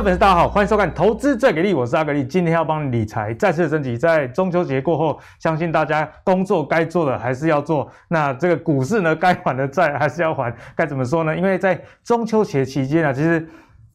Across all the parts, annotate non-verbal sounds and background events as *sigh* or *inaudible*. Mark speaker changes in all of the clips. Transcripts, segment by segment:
Speaker 1: 位粉丝大家好，欢迎收看《投资最给力》，我是阿格力，今天要帮理财再次升级。在中秋节过后，相信大家工作该做的还是要做，那这个股市呢，该还的债还是要还，该怎么说呢？因为在中秋节期间啊，其实。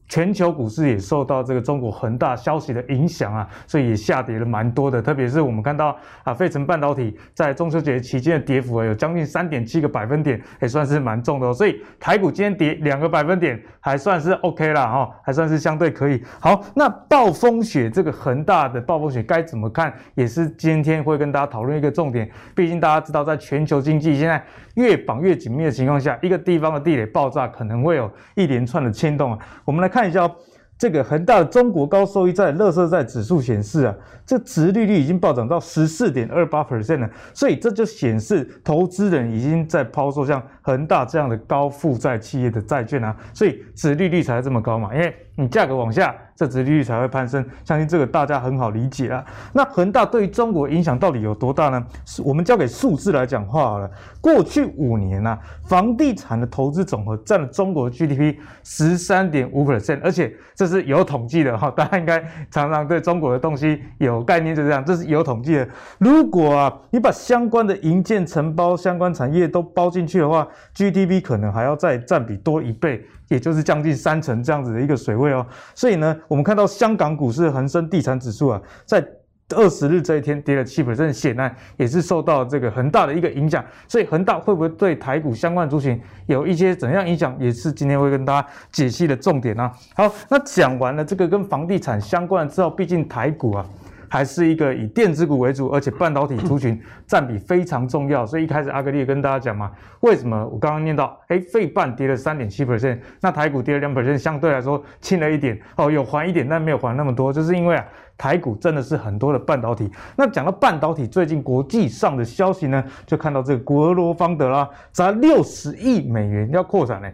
Speaker 1: 全球股市也受到这个中国恒大消息的影响啊，所以也下跌了蛮多的。特别是我们看到啊，费城半导体在中秋节期间的跌幅，有将近三点七个百分点，也算是蛮重的哦。所以台股今天跌两个百分点，还算是 OK 啦哈，还算是相对可以。好，那暴风雪这个恒大的暴风雪该怎么看，也是今天会跟大家讨论一个重点。毕竟大家知道，在全球经济现在越绑越紧密的情况下，一个地方的地雷爆炸，可能会有一连串的牵动啊。我们来。看一下这个恒大的中国高收益债、乐色债指数显示啊，这殖利率已经暴涨到十四点二八 percent 了，所以这就显示投资人已经在抛售像恒大这样的高负债企业的债券啊，所以殖利率才这么高嘛，因为你价格往下。这殖利率才会攀升，相信这个大家很好理解啊。那恒大对于中国影响到底有多大呢？我们交给数字来讲话好了。过去五年呐、啊，房地产的投资总和占了中国 GDP 十三点五 percent，而且这是有统计的哈。大家应该常常对中国的东西有概念，就这样，这是有统计的。如果啊，你把相关的营建承包相关产业都包进去的话，GDP 可能还要再占比多一倍。也就是将近三成这样子的一个水位哦，所以呢，我们看到香港股市恒生地产指数啊，在二十日这一天跌了七%，显然也是受到这个恒大的一个影响。所以恒大会不会对台股相关族群有一些怎样影响，也是今天会跟大家解析的重点啊。好，那讲完了这个跟房地产相关的之后，毕竟台股啊。还是一个以电子股为主，而且半导体族群占比非常重要，所以一开始阿格力也跟大家讲嘛，为什么我刚刚念到，哎，费半跌了三点七 percent，那台股跌了两 percent，相对来说轻了一点，哦，有还一点，但没有还那么多，就是因为啊，台股真的是很多的半导体。那讲到半导体，最近国际上的消息呢，就看到这个格罗方德啦，砸六十亿美元要扩产呢。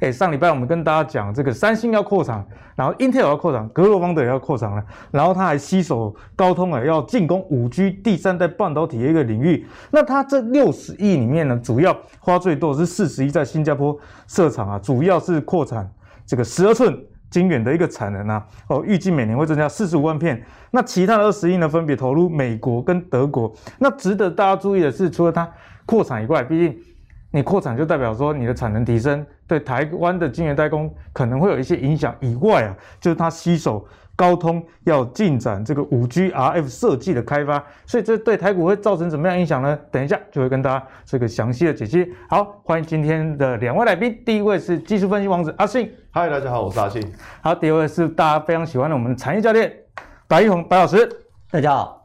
Speaker 1: 哎，上礼拜我们跟大家讲，这个三星要扩厂，然后 Intel 要扩厂，格罗方德也要扩厂了，然后他还吸手高通啊，要进攻五 G 第三代半导体的一个领域。那他这六十亿里面呢，主要花最多是四十亿在新加坡设厂啊，主要是扩产这个十二寸晶圆的一个产能啊，哦，预计每年会增加四十五万片。那其他的二十亿呢，分别投入美国跟德国。那值得大家注意的是，除了它扩产以外，毕竟。你扩产就代表说你的产能提升，对台湾的晶圆代工可能会有一些影响。以外啊，就是它吸手高通要进展这个五 G RF 设计的开发，所以这对台股会造成怎么样影响呢？等一下就会跟大家这个详细的解析。好，欢迎今天的两位来宾，第一位是技术分析王子阿信，
Speaker 2: 嗨，大家好，我是阿信。
Speaker 1: 好，第二位是大家非常喜欢的我们的产业教练白玉红白老师，
Speaker 3: 大家好。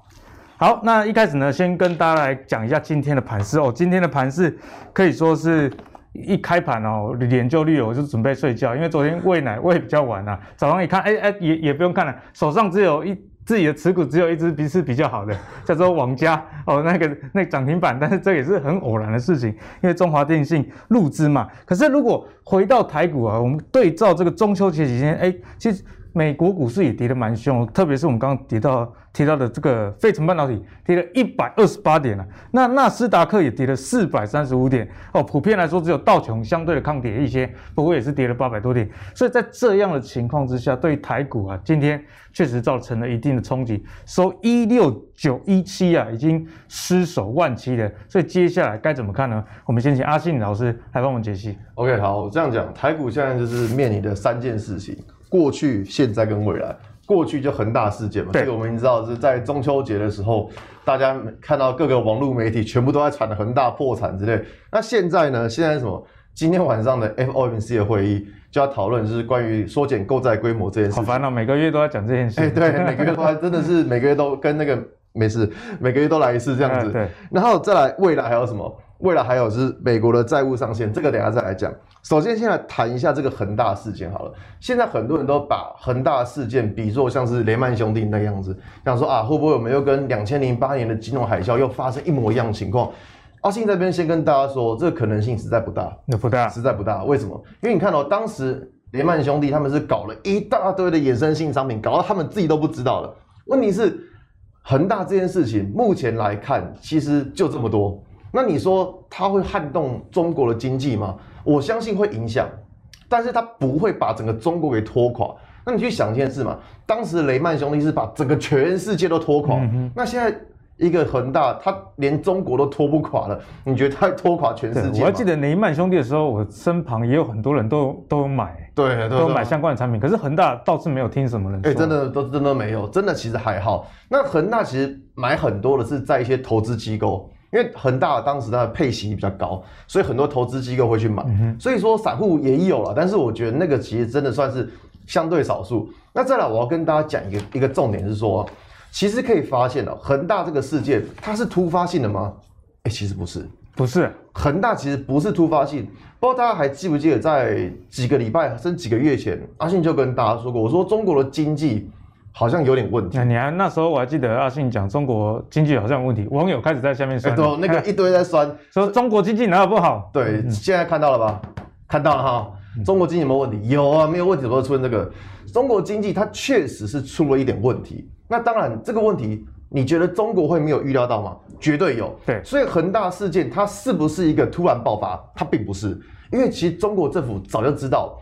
Speaker 1: 好，那一开始呢，先跟大家来讲一下今天的盘势哦。今天的盘势可以说是一开盘哦，脸就绿了，我就准备睡觉，因为昨天喂奶喂比较晚啊。早上一看，哎哎，也 *laughs* 也不用看了，手上只有一自己的持股只有一只比是比较好的，叫做王家哦，那个那涨停板，但是这也是很偶然的事情，因为中华电信入资嘛。可是如果回到台股啊，我们对照这个中秋节期间，哎，其实美国股市也跌得蛮凶，特别是我们刚刚提到。提到的这个费城半导体跌了一百二十八点了，那纳斯达克也跌了四百三十五点哦。普遍来说，只有道琼相对的抗跌一些，不过也是跌了八百多点。所以在这样的情况之下，对台股啊，今天确实造成了一定的冲击，收一六九一七啊，已经失守万七了。所以接下来该怎么看呢？我们先请阿信老师来帮我们解析。
Speaker 2: OK，好，我这样讲，台股现在就是面临的三件事情：过去、现在跟未来。过去就恒大事件嘛，这个我们知道是在中秋节的时候，大家看到各个网络媒体全部都在传恒大破产之类。那现在呢？现在什么？今天晚上的 FOMC 的会议就要讨论，就是关于缩减购债规模这件事。
Speaker 1: 好烦恼，每个月都要讲这件事。哎，
Speaker 2: 对，每个月都真的是每个月都跟那个没事，每个月都来一次这样子。对，然后再来未来还有什么？未来还有是美国的债务上限，这个等一下再来讲。首先，先来谈一下这个恒大事件好了。现在很多人都把恒大事件比作像是雷曼兄弟那样子，想说啊，会不会我们又跟两千零八年的金融海啸又发生一模一样的情况？阿信这边先跟大家说，这个可能性实在不大，
Speaker 1: 那不大，
Speaker 2: 实在不大。为什么？因为你看到、哦、当时雷曼兄弟他们是搞了一大堆的衍生性商品，搞到他们自己都不知道了。问题是恒大这件事情，目前来看其实就这么多。那你说它会撼动中国的经济吗？我相信会影响，但是它不会把整个中国给拖垮。那你去想一件事嘛，当时雷曼兄弟是把整个全世界都拖垮，嗯、那现在。一个恒大，他连中国都拖不垮了，你觉得他拖垮全世界？
Speaker 1: 我还记得雷曼兄弟的时候，我身旁也有很多人都都有
Speaker 2: 买，对，
Speaker 1: 都有买相关的产品。可是恒大倒是没有听什么人说，哎、
Speaker 2: 欸，真的都真的没有，真的其实还好。那恒大其实买很多的是在一些投资机构，因为恒大当时它的配息比较高，所以很多投资机构会去买。嗯、所以说散户也有了，但是我觉得那个其实真的算是相对少数。那再来，我要跟大家讲一个一个重点是说。其实可以发现哦，恒大这个事件它是突发性的吗？哎，其实不是，
Speaker 1: 不是。
Speaker 2: 恒大其实不是突发性，不知道大家还记不记得，在几个礼拜甚至几个月前，阿信就跟大家说过，我说中国的经济好像有点问题。
Speaker 1: 那你还那时候我还记得阿信讲中国经济好像有问题，网友开始在下面酸，
Speaker 2: 对，*laughs* 那个一堆在酸，
Speaker 1: 说中国经济哪有不好？
Speaker 2: 对，嗯、现在看到了吧？看到了哈，中国经济有没有问题？有啊，没有问题怎么会出现这个？中国经济它确实是出了一点问题。那当然，这个问题你觉得中国会没有预料到吗？绝对有。
Speaker 1: 对，
Speaker 2: 所以恒大事件它是不是一个突然爆发？它并不是，因为其实中国政府早就知道。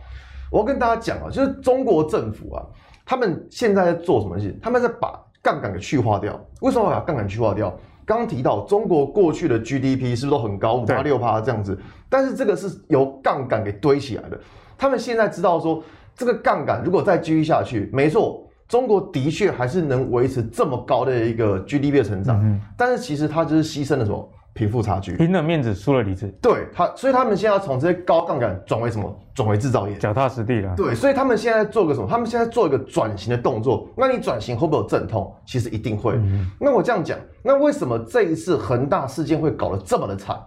Speaker 2: 我要跟大家讲啊，就是中国政府啊，他们现在在做什么事？他们在把杠杆给去化掉。为什么要把杠杆去化掉？刚刚提到中国过去的 GDP 是不是都很高，五趴六趴这样子？但是这个是由杠杆给堆起来的。他们现在知道说，这个杠杆如果再继续下去，没错。中国的确还是能维持这么高的一个 GDP 的成长，嗯、但是其实它就是牺牲了什么贫富差距，
Speaker 1: 拼了面子输了里子。
Speaker 2: 对它，所以他们现在要从这些高杠杆转为什么？转为制造业，
Speaker 1: 脚踏实地了。
Speaker 2: 对，所以他们现在做个什么？他们现在做一个转型的动作。那你转型会不会有阵痛？其实一定会。嗯、那我这样讲，那为什么这一次恒大事件会搞得这么的惨？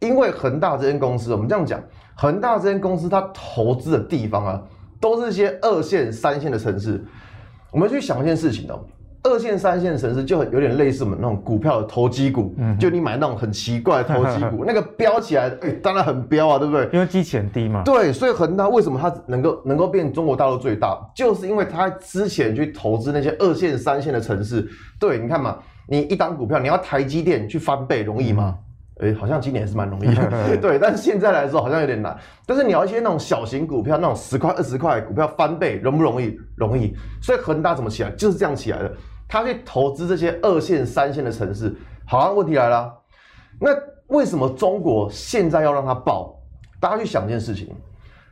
Speaker 2: 因为恒大这间公司，我们这样讲，恒大这间公司它投资的地方啊，都是一些二线、三线的城市。我们去想一件事情哦，二线、三线城市就很有点类似我们那种股票的投机股，嗯，就你买那种很奇怪的投机股，*laughs* 那个飙起来，哎、欸，当然很飙啊，对不对？
Speaker 1: 因为基期很低嘛。
Speaker 2: 对，所以恒大为什么它能够能够变中国大陆最大，就是因为它之前去投资那些二线、三线的城市。对，你看嘛，你一档股票，你要台积电去翻倍容易吗？嗯哎、欸，好像今年是蛮容易的，*laughs* 对。但是现在来说好像有点难。但是你要一些那种小型股票，那种十块、二十块股票翻倍，容不容易？容易。所以恒大怎么起来？就是这样起来的。他去投资这些二线、三线的城市。好啊，问题来了。那为什么中国现在要让它爆？大家去想一件事情，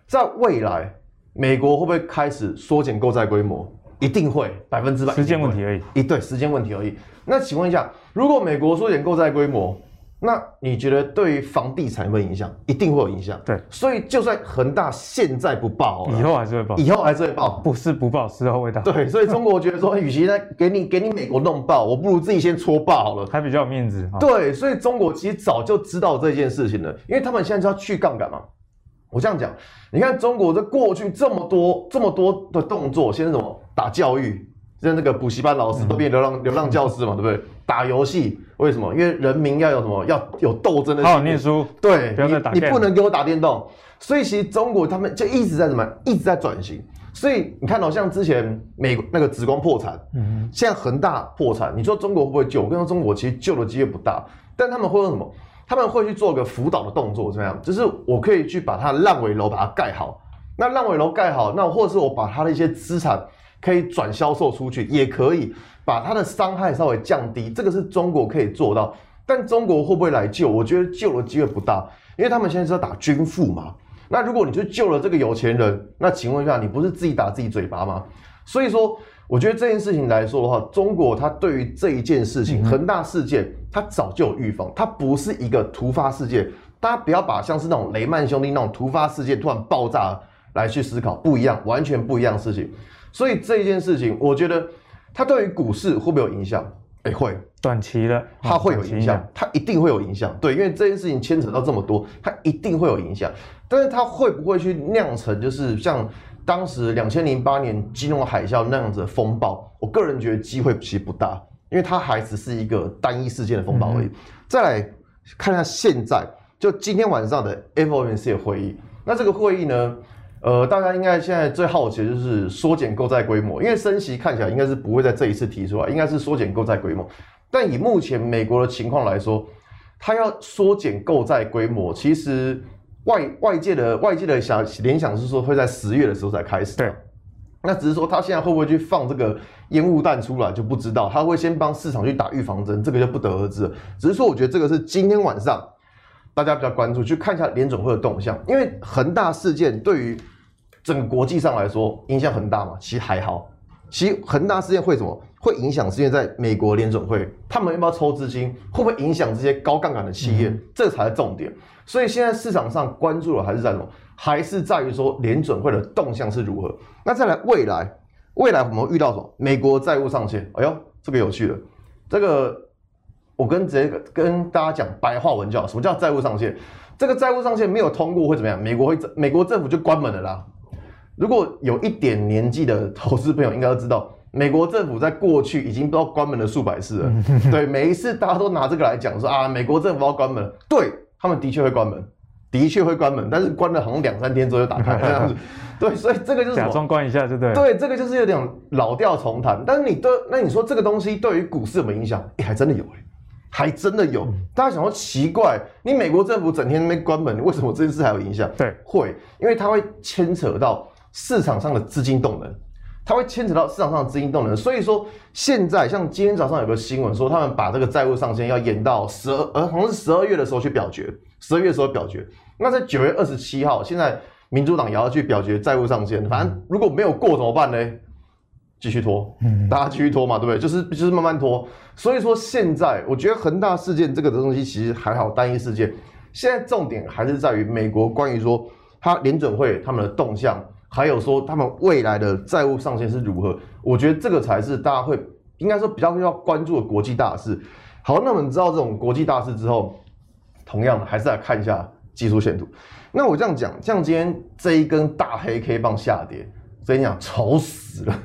Speaker 2: 在未来，美国会不会开始缩减购债规模？一定会，百分之百。
Speaker 1: 时间问题而已。
Speaker 2: 一对，时间问题而已。那请问一下，如果美国缩减购债规模？那你觉得对于房地产有没有影响？一定会有影响。
Speaker 1: 对，
Speaker 2: 所以就算恒大现在不爆，
Speaker 1: 以后还是会爆。
Speaker 2: 以后还是会爆，
Speaker 1: 不是不爆，时候未到。
Speaker 2: 对，所以中国觉得说，与其在给你给你美国弄爆，我不如自己先戳爆好了，
Speaker 1: 还比较有面子。
Speaker 2: 对，所以中国其实早就知道这件事情了，因为他们现在就要去杠杆嘛。我这样讲，你看中国这过去这么多这么多的动作，先是什么打教育。像那个补习班老师都变流浪、嗯、流浪教师嘛，对不对？打游戏为什么？因为人民要有什么？要有斗争的。
Speaker 1: 好好念书。
Speaker 2: 对，不要再打你，你不能给我打电动。所以其实中国他们就一直在什么？一直在转型。所以你看到、喔、像之前美国那个紫光破产，嗯，现在恒大破产，你说中国会不会救？我跟你说，中国其实救的机会不大。但他们会用什么？他们会去做个辅导的动作，怎么样？就是我可以去把它烂尾楼把它盖好。那烂尾楼盖好，那或者是我把它的一些资产。可以转销售出去，也可以把它的伤害稍微降低，这个是中国可以做到。但中国会不会来救？我觉得救的机会不大，因为他们现在是要打军富嘛。那如果你去救了这个有钱人，那请问一下，你不是自己打自己嘴巴吗？所以说，我觉得这件事情来说的话，中国它对于这一件事情，恒大事件，它早就有预防，它不是一个突发事件。大家不要把像是那种雷曼兄弟那种突发事件突然爆炸来去思考，不一样，完全不一样的事情。所以这一件事情，我觉得它对于股市会不会有影响？哎，会，
Speaker 1: 短期的
Speaker 2: 它会有影响，它一定会有影响。对，因为这件事情牵扯到这么多，它一定会有影响。但是它会不会去酿成就是像当时两千零八年金融海啸那样子的风暴？我个人觉得机会其实不大，因为它还只是一个单一事件的风暴而已。嗯、再来看一下现在，就今天晚上的 FOMC 的会议，那这个会议呢？呃，大家应该现在最好奇的就是缩减购债规模，因为升息看起来应该是不会在这一次提出来，应该是缩减购债规模。但以目前美国的情况来说，它要缩减购债规模，其实外外界的外界的想联想是说会在十月的时候才开始。
Speaker 1: 对，
Speaker 2: 那只是说他现在会不会去放这个烟雾弹出来就不知道，他会先帮市场去打预防针，这个就不得而知了。只是说，我觉得这个是今天晚上大家比较关注，去看一下联准会的动向，因为恒大事件对于整个国际上来说影响很大嘛，其实还好。其实恒大事件会什么？会影响是因为在美国联准会，他们要不要抽资金，会不会影响这些高杠杆的企业？嗯、这才是重点。所以现在市场上关注的还是在什么？还是在于说联准会的动向是如何？那再来未来，未来我们会遇到什么？美国债务上限。哎呦，这个有趣了。这个我跟直接跟大家讲白话文叫什么叫债务上限？这个债务上限没有通过会怎么样？美国会美国政府就关门了啦。如果有一点年纪的投资朋友应该都知道。美国政府在过去已经都要关门了数百次了，*laughs* 对，每一次大家都拿这个来讲说啊，美国政府要关门，对，他们的确会关门，的确会关门，但是关了好像两三天之后就打开这样子，*laughs* 对，所以这个就是
Speaker 1: 假装关一下，对不对？
Speaker 2: 对，这个就是有点老调重弹。但是你对，那你说这个东西对于股市有没有影响？哎，还真的有哎，还真的有。大家想说奇怪，你美国政府整天在那边关门，为什么这件事还有影响？
Speaker 1: 对，
Speaker 2: 会，因为它会牵扯到市场上的资金动能。它会牵扯到市场上的资金动能，所以说现在像今天早上有个新闻说，他们把这个债务上限要延到十二，呃，好像是十二月的时候去表决，十二月的时候表决。那在九月二十七号，现在民主党也要去表决债务上限，反正如果没有过怎么办呢？继续拖，大家继续拖嘛，对不对？就是就是慢慢拖。所以说现在我觉得恒大事件这个东西其实还好，单一事件。现在重点还是在于美国关于说它联准会他们的动向。还有说他们未来的债务上限是如何？我觉得这个才是大家会应该说比较要关注的国际大事。好，那我们知道这种国际大事之后，同样的还是来看一下技术线图。那我这样讲，像今天这一根大黑 K 棒下跌，所以你讲丑死了，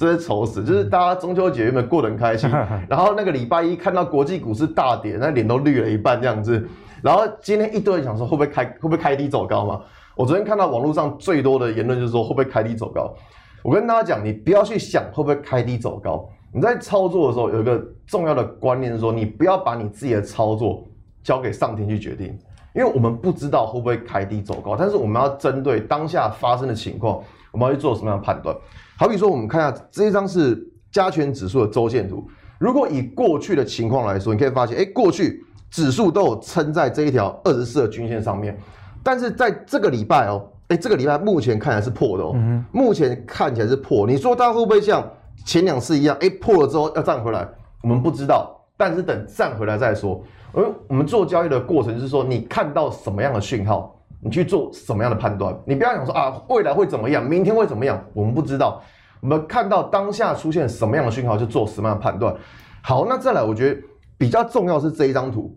Speaker 2: 真是愁死，就是大家中秋节原本过得很开心，*laughs* 然后那个礼拜一看到国际股市大跌，那脸都绿了一半这样子，然后今天一堆人想说会不会开会不会开低走高嘛？我昨天看到网络上最多的言论就是说会不会开低走高？我跟大家讲，你不要去想会不会开低走高。你在操作的时候有一个重要的观念是说，你不要把你自己的操作交给上天去决定，因为我们不知道会不会开低走高，但是我们要针对当下发生的情况，我们要去做什么样的判断？好比说，我们看一下这一张是加权指数的周线图。如果以过去的情况来说，你可以发现，哎，过去指数都有撑在这一条二十四的均线上面。但是在这个礼拜哦，哎，这个礼拜目前看起来是破的哦，嗯、目前看起来是破。你说它会不会像前两次一样，哎，破了之后要站回来？我们不知道，但是等站回来再说。而我们做交易的过程就是说，你看到什么样的讯号，你去做什么样的判断。你不要想说啊，未来会怎么样，明天会怎么样，我们不知道。我们看到当下出现什么样的讯号，就做什么样的判断。好，那再来，我觉得比较重要是这一张图。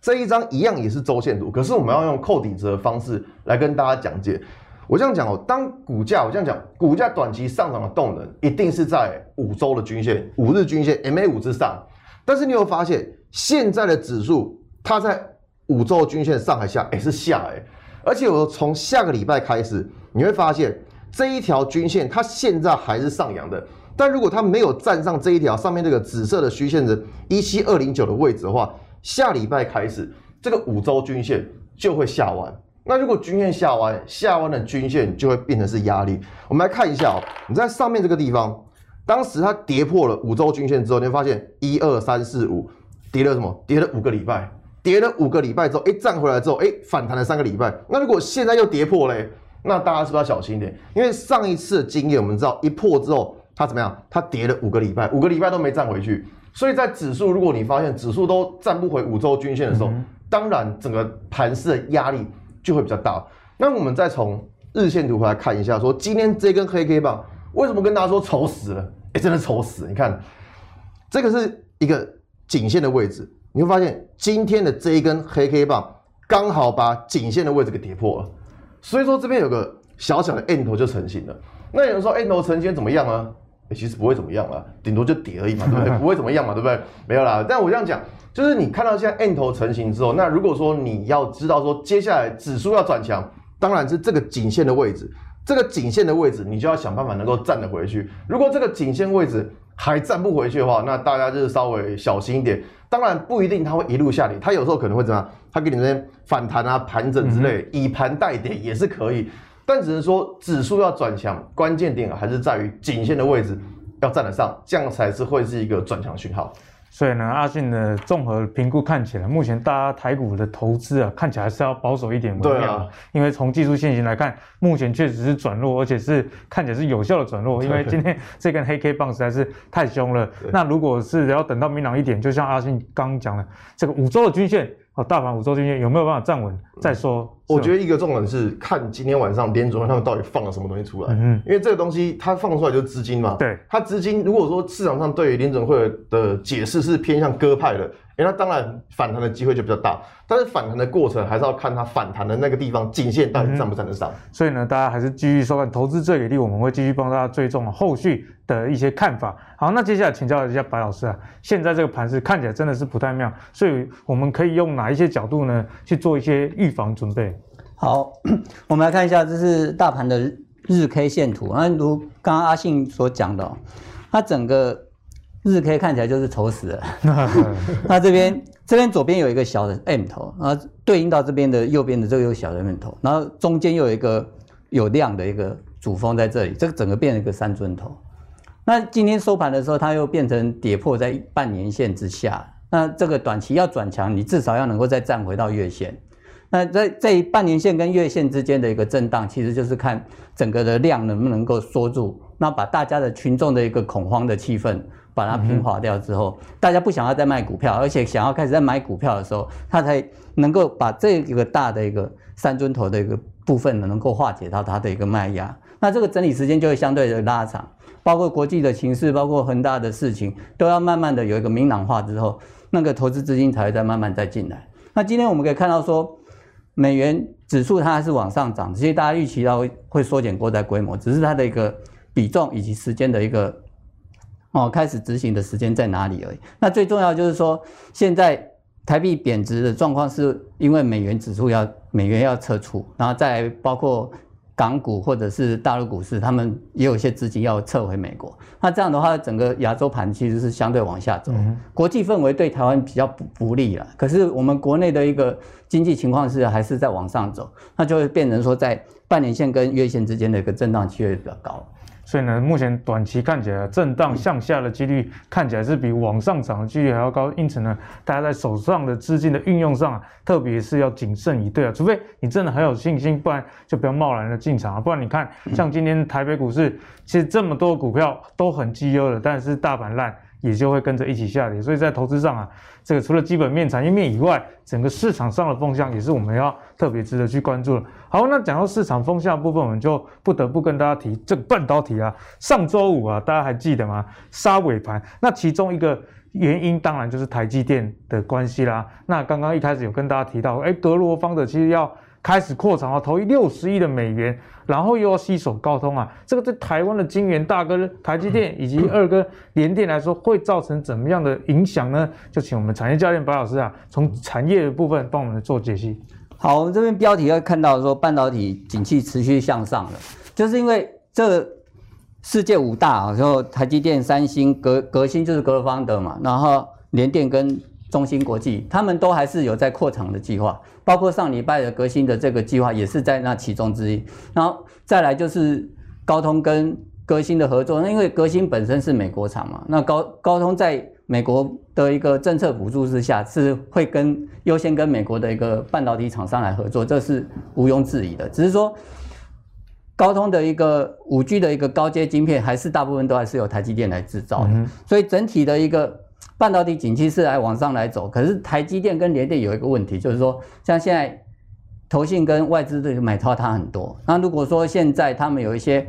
Speaker 2: 这一张一样也是周线图，可是我们要用扣底值的方式来跟大家讲解。我这样讲哦，当股价我这样讲，股价短期上涨的动能一定是在五周的均线、五日均线 MA 五之上。但是你有发现，现在的指数它在五周均线上还下？哎，是下哎。而且我从下个礼拜开始，你会发现这一条均线它现在还是上扬的。但如果它没有站上这一条上面这个紫色的虚线的一七二零九的位置的话，下礼拜开始，这个五周均线就会下弯。那如果均线下弯，下弯的均线就会变成是压力。我们来看一下哦，你在上面这个地方，当时它跌破了五周均线之后，你会发现一二三四五跌了什么？跌了五个礼拜，跌了五个礼拜之后，哎，站回来之后，哎，反弹了三个礼拜。那如果现在又跌破嘞，那大家是不是要小心一点？因为上一次的经验，我们知道一破之后，它怎么样？它跌了五个礼拜，五个礼拜都没站回去。所以在指数，如果你发现指数都站不回五周均线的时候，当然整个盘势的压力就会比较大。那我们再从日线图回来看一下，说今天这根黑 K 棒为什么跟大家说丑死了？哎，真的丑死！你看，这个是一个颈线的位置，你会发现今天的这一根黑 K 棒刚好把颈线的位置给跌破了。所以说这边有个小小的 N 头就成型了。那有人说 N 头成型怎么样呢？欸、其实不会怎么样了，顶多就跌而已嘛，对不对？*laughs* 不会怎么样嘛，对不对？没有啦。但我这样讲，就是你看到现在 N 头成型之后，那如果说你要知道说接下来指数要转强，当然是这个颈线的位置，这个颈线的位置，你就要想办法能够站得回去。如果这个颈线位置还站不回去的话，那大家就是稍微小心一点。当然不一定它会一路下跌，它有时候可能会怎么样？它给你那边反弹啊、盘整之类，以盘带跌也是可以。但只能说指数要转强，关键点还是在于颈线的位置要站得上，这样才是会是一个转强讯号。
Speaker 1: 所以呢，阿信的综合评估看起来，目前大家台股的投资啊，看起来还是要保守一点为妙。啊、因为从技术线型来看，目前确实是转弱，而且是看起来是有效的转弱。因为今天这根黑 K 棒实在是太凶了。那如果是要等到明朗一点，就像阿信刚刚讲的，这个五周的均线。哦，大盘五周均线有没有办法站稳再说？
Speaker 2: 我觉得一个重点是看今天晚上联准会他们到底放了什么东西出来。嗯，因为这个东西它放出来就是资金嘛。对，它资金如果说市场上对于联准会的解释是偏向鸽派的。因为它当然反弹的机会就比较大，但是反弹的过程还是要看它反弹的那个地方颈线到底站不站得上。嗯、
Speaker 1: 所以呢，大家还是继续收看《投资最给力》，我们会继续帮大家追踪后续的一些看法。好，那接下来请教一下白老师啊，现在这个盘势看起来真的是不太妙，所以我们可以用哪一些角度呢去做一些预防准备？
Speaker 3: 好，*coughs* 我们来看一下，这是大盘的日 K 线图。那如刚刚阿信所讲的，它整个。日 K 看起来就是丑死了，*laughs* 那这边这边左边有一个小的 M 头，然后对应到这边的右边的这个有小的 M 头，然后中间又有一个有量的一个主峰在这里，这个整个变成一个三尊头。那今天收盘的时候，它又变成跌破在半年线之下。那这个短期要转强，你至少要能够再站回到月线。那在在半年线跟月线之间的一个震荡，其实就是看整个的量能不能够缩住，那把大家的群众的一个恐慌的气氛。把它平滑掉之后，大家不想要再卖股票，而且想要开始在买股票的时候，它才能够把这个大的一个三尊头的一个部分呢，能够化解到它的一个卖压。那这个整理时间就会相对的拉长，包括国际的情势，包括恒大的事情，都要慢慢的有一个明朗化之后，那个投资资金才会再慢慢再进来。那今天我们可以看到说，美元指数它还是往上涨，其实大家预期到会缩减国债规模，只是它的一个比重以及时间的一个。哦，开始执行的时间在哪里而已。那最重要就是说，现在台币贬值的状况是因为美元指数要美元要撤出，然后再包括港股或者是大陆股市，他们也有一些资金要撤回美国。那这样的话，整个亚洲盘其实是相对往下走，国际氛围对台湾比较不不利了。可是我们国内的一个经济情况是还是在往上走，那就会变成说在半年线跟月线之间的一个震荡区会比较高。
Speaker 1: 所以呢，目前短期看起来震荡向下的几率看起来是比往上涨的几率还要高，因此呢，大家在手上的资金的运用上啊，特别是要谨慎以对啊，除非你真的很有信心，不然就不要贸然的进场啊。不然你看，像今天台北股市，其实这么多股票都很绩优的，但是大盘烂。也就会跟着一起下跌，所以在投资上啊，这个除了基本面、产业面以外，整个市场上的风向也是我们要特别值得去关注的。好，那讲到市场风向的部分，我们就不得不跟大家提这个半导体啊。上周五啊，大家还记得吗？杀尾盘，那其中一个原因当然就是台积电的关系啦。那刚刚一开始有跟大家提到，哎，德罗方的其实要。开始扩产啊，投一六十亿的美元，然后又要携手高通啊，这个对台湾的晶圆大哥台积电以及二哥联电来说，会造成怎么样的影响呢？就请我们产业教练白老师啊，从产业的部分帮我们做解析。
Speaker 3: 好，我们这边标题要看到说半导体景气持续向上了，就是因为这世界五大啊，然后台积电、三星、革革新就是格罗方德嘛，然后联电跟。中芯国际，他们都还是有在扩厂的计划，包括上礼拜的革新的这个计划也是在那其中之一。然后再来就是高通跟革新的合作，那因为革新本身是美国厂嘛，那高高通在美国的一个政策补助之下，是会跟优先跟美国的一个半导体厂商来合作，这是毋庸置疑的。只是说高通的一个五 G 的一个高阶晶片，还是大部分都还是由台积电来制造的，嗯、所以整体的一个。半导体景气是来往上来走，可是台积电跟联电有一个问题，就是说，像现在投信跟外资的买超它很多。那如果说现在他们有一些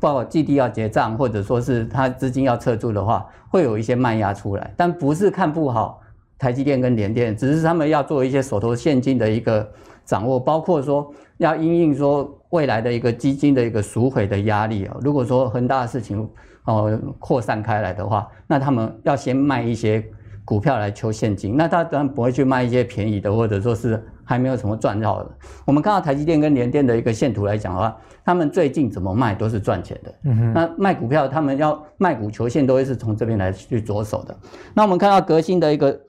Speaker 3: 包括季底要结账，或者说是它资金要撤出的话，会有一些卖压出来。但不是看不好台积电跟联电，只是他们要做一些手头现金的一个掌握，包括说要因应说未来的一个基金的一个赎回的压力啊。如果说很大的事情。哦，扩散开来的话，那他们要先卖一些股票来求现金，那他当然不会去卖一些便宜的，或者说是还没有什么赚到的。我们看到台积电跟联电的一个线图来讲的话，他们最近怎么卖都是赚钱的。嗯哼。那卖股票，他们要卖股求现，都会是从这边来去着手的。那我们看到革新的一个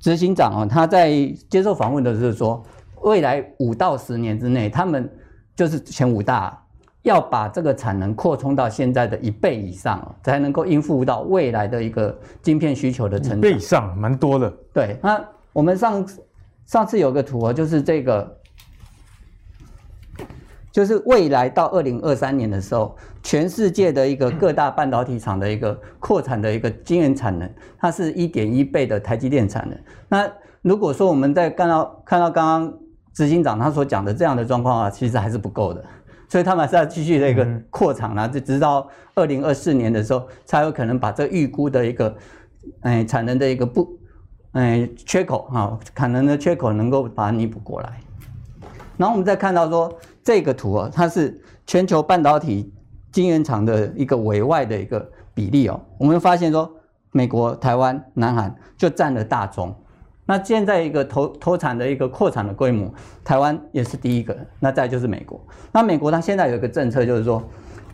Speaker 3: 执行长啊，他在接受访问的时候说，未来五到十年之内，他们就是前五大。要把这个产能扩充到现在的一倍以上，才能够应付到未来的一个晶片需求的成长。
Speaker 1: 一倍以上，蛮多的。
Speaker 3: 对，那我们上上次有个图啊，就是这个，就是未来到二零二三年的时候，全世界的一个各大半导体厂的一个扩产的一个晶圆产能，它是一点一倍的台积电产能。那如果说我们在看到看到刚刚执行长他所讲的这样的状况啊，其实还是不够的。所以他们还是要继续的一个扩厂呢，就直到二零二四年的时候，才有可能把这预估的一个，哎，产能的一个不，哎，缺口哈，产能的缺口能够把它弥补过来。然后我们再看到说这个图啊，它是全球半导体晶圆厂的一个委外的一个比例哦，我们发现说美国、台湾、南韩就占了大宗。那现在一个投投产的一个扩产的规模，台湾也是第一个，那再就是美国。那美国它现在有一个政策，就是说，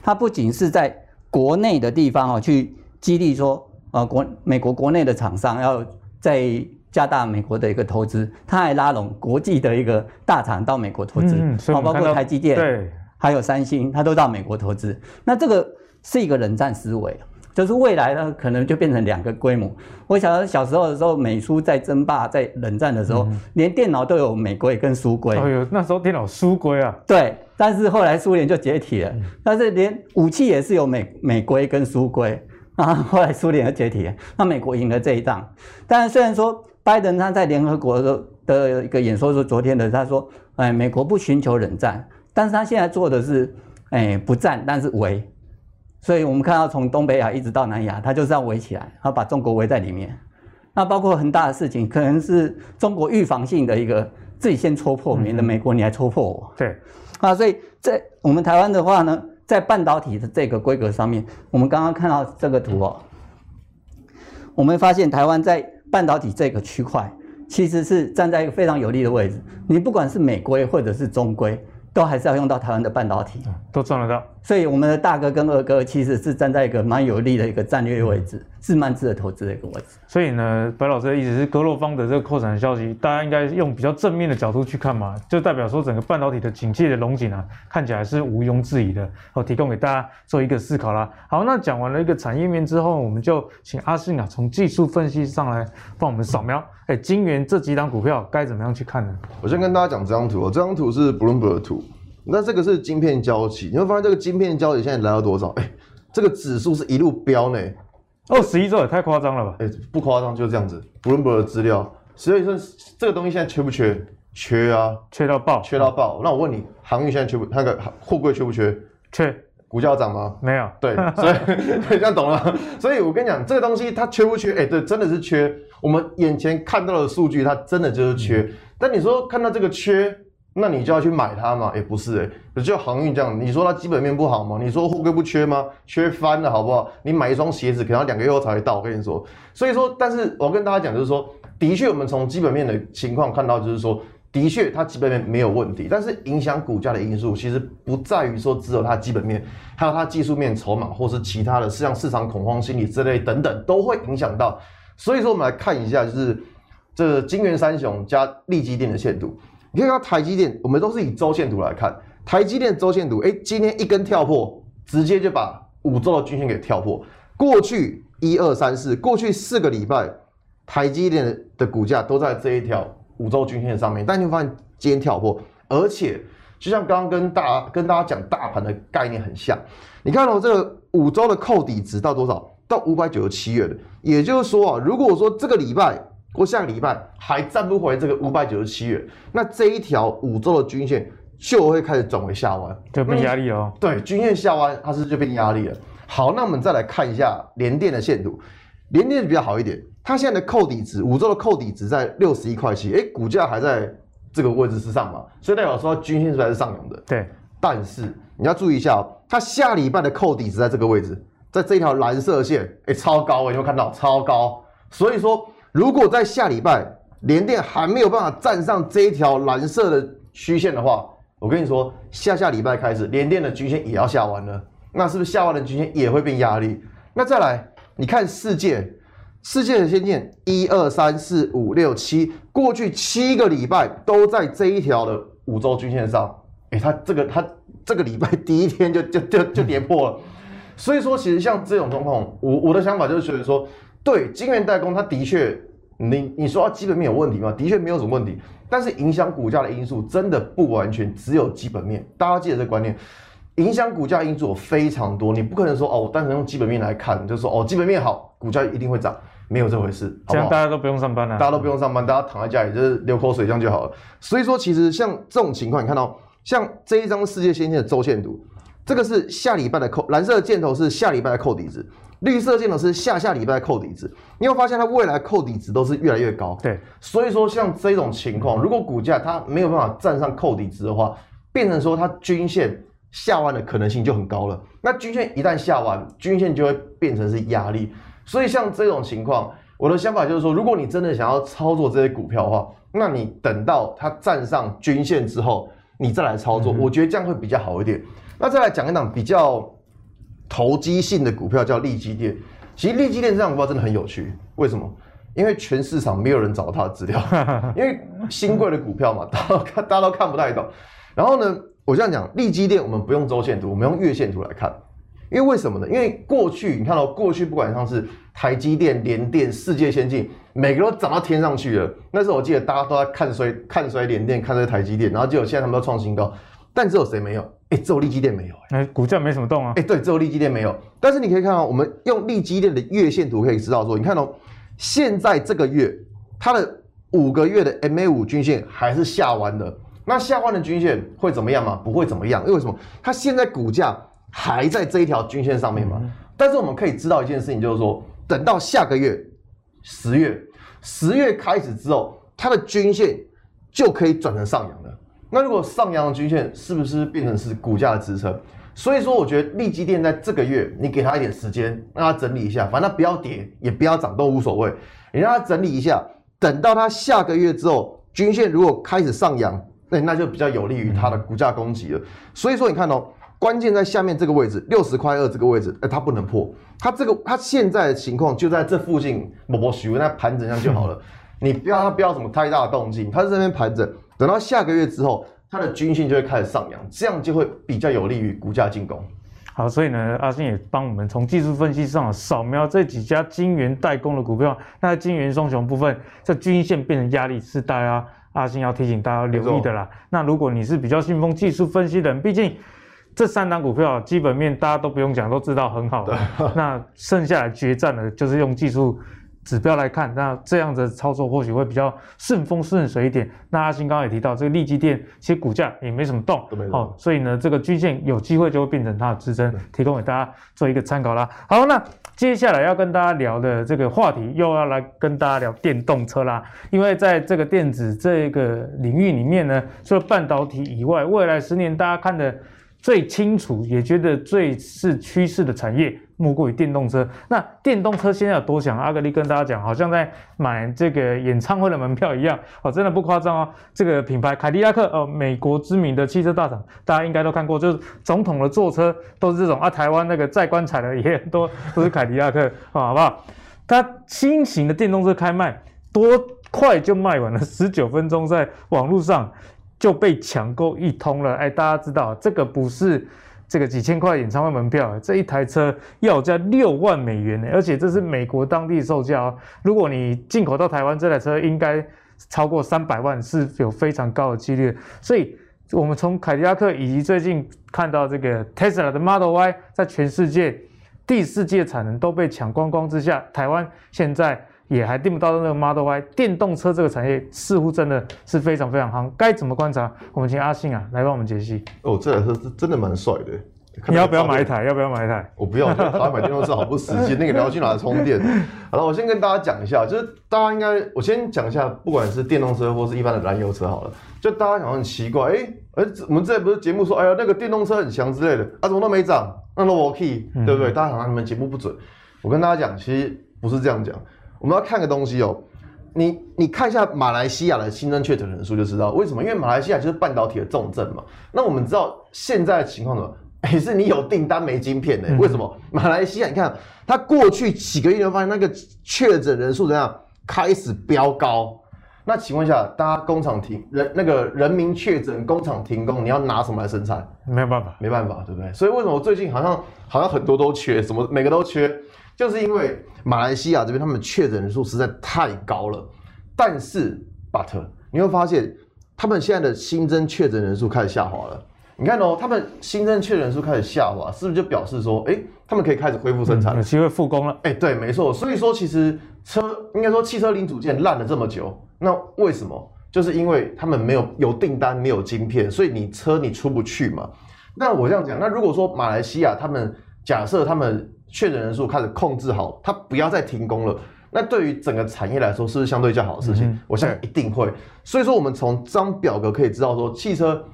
Speaker 3: 它不仅是在国内的地方哦，去激励说，呃，国美国国内的厂商要再加大美国的一个投资，它还拉拢国际的一个大厂到美国投资，
Speaker 1: 嗯，
Speaker 3: 包括台积电，
Speaker 1: 对，
Speaker 3: 还有三星，它都到美国投资。那这个是一个冷战思维。就是未来呢，可能就变成两个规模。我小小时候的时候，美苏在争霸，在冷战的时候，嗯、连电脑都有美规跟苏规。
Speaker 1: 哎呦，那时候电脑苏规啊。
Speaker 3: 对，但是后来苏联就解体了。嗯、但是连武器也是有美美规跟苏规啊。后来苏联就解体了，那美国赢了这一仗。但是虽然说拜登他在联合国的的一个演说是昨天的，他说，哎，美国不寻求冷战，但是他现在做的是，哎，不战，但是围。所以我们看到从东北亚一直到南亚，它就是要围起来，然后把中国围在里面。那包括很大的事情，可能是中国预防性的一个自己先戳破，免得美国你来戳破我。
Speaker 1: 对，
Speaker 3: 啊，所以在我们台湾的话呢，在半导体的这个规格上面，我们刚刚看到这个图哦，我们发现台湾在半导体这个区块其实是站在一个非常有利的位置。你不管是美规或者是中规。都还是要用到台湾的半导体，
Speaker 1: 都赚得到。
Speaker 3: 所以我们的大哥跟二哥其实是站在一个蛮有利的一个战略位置，是蛮值得投资的一个位置。
Speaker 1: 所以呢，白老师的意思是，格罗方的这个扩产消息，大家应该用比较正面的角度去看嘛，就代表说整个半导体的景气的龙井啊，看起来是毋庸置疑的。我，提供给大家做一个思考啦。好，那讲完了一个产业面之后，我们就请阿信啊，从技术分析上来帮我们扫描。哎，晶圆这几档股票该怎么样去看呢？
Speaker 2: 我先跟大家讲这张图哦，这张图是 Bloomberg 的图。那这个是晶片交期，你会发现这个晶片交期现在来到多少？哎，这个指数是一路飙呢。
Speaker 1: 二十一周也太夸张了吧？
Speaker 2: 哎，不夸张，就是这样子。Bloomberg 的资料，所以说这个东西现在缺不缺？缺啊，
Speaker 1: 缺到爆，
Speaker 2: 缺到爆。那我问你，航运现在缺不？那个货柜缺不缺？
Speaker 1: 缺。
Speaker 2: 股价要涨吗？
Speaker 1: 没有。*laughs*
Speaker 2: 对，所以这样懂了。所以我跟你讲，这个东西它缺不缺？哎，对，真的是缺。我们眼前看到的数据，它真的就是缺。嗯、但你说看到这个缺？那你就要去买它嘛？也不是哎、就航运这样，你说它基本面不好吗？你说货柜不缺吗？缺翻了好不好？你买一双鞋子，可能要两个月后才会到。我跟你说，所以说，但是我跟大家讲，就是说，的确我们从基本面的情况看到，就是说，的确它基本面没有问题，但是影响股价的因素其实不在于说只有它基本面，还有它技术面、筹码或是其他的，像市场恐慌心理之类等等，都会影响到。所以说，我们来看一下，就是这个晶圆三雄加利基电的线度。你看到台积电，我们都是以周线图来看。台积电周线图，哎，今天一根跳破，直接就把五周的均线给跳破。过去一二三四，过去四个礼拜，台积电的股价都在这一条五周均线上面。但你会发现今天跳破，而且就像刚刚跟大跟大家讲大盘的概念很像。你看到这个五周的扣底值到多少？到五百九十七元。也就是说啊，如果说这个礼拜，或下个礼拜还站不回这个五百九十七元，那这一条五周的均线就会开始转为下弯，
Speaker 1: 就变压力哦。
Speaker 2: 对，均线下弯，它是就变压力了。好，那我们再来看一下联电的线图，联电比较好一点，它现在的扣底值，五周的扣底值在六十一块七，哎，股价还在这个位置之上嘛，所以代表说均线是还是上扬的。
Speaker 1: 对，
Speaker 2: 但是你要注意一下哦，它下礼拜的扣底值在这个位置，在这一条蓝色线，哎，超高，有没有看到？超高，所以说。如果在下礼拜联电还没有办法站上这一条蓝色的虚线的话，我跟你说，下下礼拜开始联电的均线也要下完了，那是不是下完的均线也会变压力？那再来，你看世界，世界的先见一二三四五六七，过去七个礼拜都在这一条的五周均线上，哎，它这个它这个礼拜第一天就就就就跌破了。所以说，其实像这种状况，我我的想法就是觉得说，对晶圆代工，它的确，你你说它基本面有问题吗？的确没有什么问题，但是影响股价的因素真的不完全只有基本面。大家记得这个观念，影响股价因素有非常多，你不可能说哦，我单纯用基本面来看，就是说哦，基本面好，股价一定会涨。没有这回事，
Speaker 1: 这样大家都不用上班了，
Speaker 2: 大家都不用上班，大家躺在家里就是流口水这样就好了。所以说，其实像这种情况，你看到像这一张世界先进的周线图，这个是下礼拜的扣，蓝色的箭头是下礼拜的扣底值，绿色箭头是下下礼拜扣底值。你会发现它未来扣底值都是越来越高。
Speaker 1: 对，
Speaker 2: 所以说像这种情况，如果股价它没有办法站上扣底值的话，变成说它均线下弯的可能性就很高了。那均线一旦下弯，均线就会变成是压力。所以像这种情况，我的想法就是说，如果你真的想要操作这些股票的话，那你等到它站上均线之后，你再来操作，我觉得这样会比较好一点。那再来讲一档比较投机性的股票，叫利基电。其实利基电这张股票真的很有趣，为什么？因为全市场没有人找到它的资料，*laughs* 因为新贵的股票嘛，*laughs* 大家都看，大家都看不太懂。然后呢，我这样讲，利基电我们不用周线图，我们用月线图来看。因为为什么呢？因为过去你看到过去，不管像是台积电、联电、世界先进，每个都涨到天上去了。那时候我记得大家都在看衰、看衰联电、看衰台积电，然后结果现在他们都创新高，但只有谁没有？哎，只有利基电没有。
Speaker 1: 哎，股价没什么动啊。
Speaker 2: 哎，对，只有利基电没有。但是你可以看到，我们用利基电的月线图可以知道说，你看哦，现在这个月它的五个月的 MA 五均线还是下弯的。那下弯的均线会怎么样吗？不会怎么样，因为为什么？它现在股价。还在这一条均线上面嘛？但是我们可以知道一件事情，就是说，等到下个月十月，十月开始之后，它的均线就可以转成上扬了。那如果上扬的均线是不是变成是股价的支撑？所以说，我觉得利基电在这个月，你给它一点时间，让它整理一下，反正它不要跌，也不要涨都无所谓，你让它整理一下，等到它下个月之后，均线如果开始上扬，那那就比较有利于它的股价攻击了。所以说，你看哦。关键在下面这个位置，六十块二这个位置，哎，它不能破。它这个它现在的情况就在这附近，摸摸许那盘整一下就好了。你不要它不要什么太大的动静，它在这边盘整，等到下个月之后，它的均线就会开始上扬，这样就会比较有利于股价进攻。
Speaker 1: 好，所以呢，阿信也帮我们从技术分析上扫描这几家晶圆代工的股票，那晶圆双雄部分，这均线变成压力是大家阿信要提醒大家留意的啦。那如果你是比较信奉技术分析的人，毕竟。这三档股票基本面大家都不用讲，都知道很好的。那剩下来决战的，就是用技术指标来看，那这样子操作或许会比较顺风顺水一点。那阿星刚刚也提到，这个力积电其实股价也没什么动，哦，所以呢，这个均线有机会就会变成它的支撑，提供给大家做一个参考啦。好，那接下来要跟大家聊的这个话题，又要来跟大家聊电动车啦。因为在这个电子这个领域里面呢，除了半导体以外，未来十年大家看的。最清楚也觉得最是趋势的产业，莫过于电动车。那电动车现在有多想？阿格力跟大家讲，好像在买这个演唱会的门票一样哦，真的不夸张哦。这个品牌凯迪拉克哦，美国知名的汽车大厂，大家应该都看过，就是总统的座车都是这种啊。台湾那个载棺材的也很多，都是凯迪拉克啊，好不好？它新型的电动车开卖多快就卖完了，十九分钟在网络上。就被抢购一通了，哎，大家知道这个不是这个几千块演唱会门票，这一台车要价六万美元呢，而且这是美国当地售价哦。如果你进口到台湾，这台车应该超过三百万，是有非常高的几率。所以，我们从凯迪拉克以及最近看到这个 Tesla 的 Model Y，在全世界第四季产能都被抢光光之下，台湾现在。也还订不到那个 Model Y 电动车这个产业似乎真的是非常非常夯，该怎么观察？我们请阿信啊来帮我们解析。
Speaker 2: 哦，这台车是真的蛮帅的。
Speaker 1: 你要不要买一台？要不要买一台？
Speaker 2: 我不要，他买电动车好不实际。*laughs* 那个你要去哪充电？好了，我先跟大家讲一下，就是大家应该我先讲一下，不管是电动车或是一般的燃油车好了，就大家想很奇怪，哎、欸，哎，我们之前不是节目说，哎呀那个电动车很强之类的，啊怎么都没涨？那都我 key，对不对？大家想你们节目不准。我跟大家讲，其实不是这样讲。我们要看个东西哦，你你看一下马来西亚的新增确诊人数就知道为什么？因为马来西亚就是半导体的重镇嘛。那我们知道现在的情况呢，也 *laughs* 是你有订单没晶片呢。为什么？马来西亚你看它过去几个月就发现那个确诊人数怎样开始飙高，那请问一下，大家工厂停人那个人民确诊，工厂停工，你要拿什么来生产？
Speaker 1: 没有办法，
Speaker 2: 没办法，对不对？所以为什么最近好像好像很多都缺，什么每个都缺，就是因为马来西亚这边他们确诊人数实在太高了。但是，but 你会发现，他们现在的新增确诊人数开始下滑了。你看哦，他们新增确诊人数开始下滑，是不是就表示说，哎，他们可以开始恢复生产，
Speaker 1: 有机会复工了？
Speaker 2: 哎，对，没错。所以说，其实车应该说汽车零组件烂了这么久。那为什么？就是因为他们没有有订单，没有晶片，所以你车你出不去嘛。那我这样讲，那如果说马来西亚他们假设他们确诊人数开始控制好，它不要再停工了，那对于整个产业来说，是不是相对较好的事情？嗯、我相信一定会。所以说，我们从这张表格可以知道说，汽车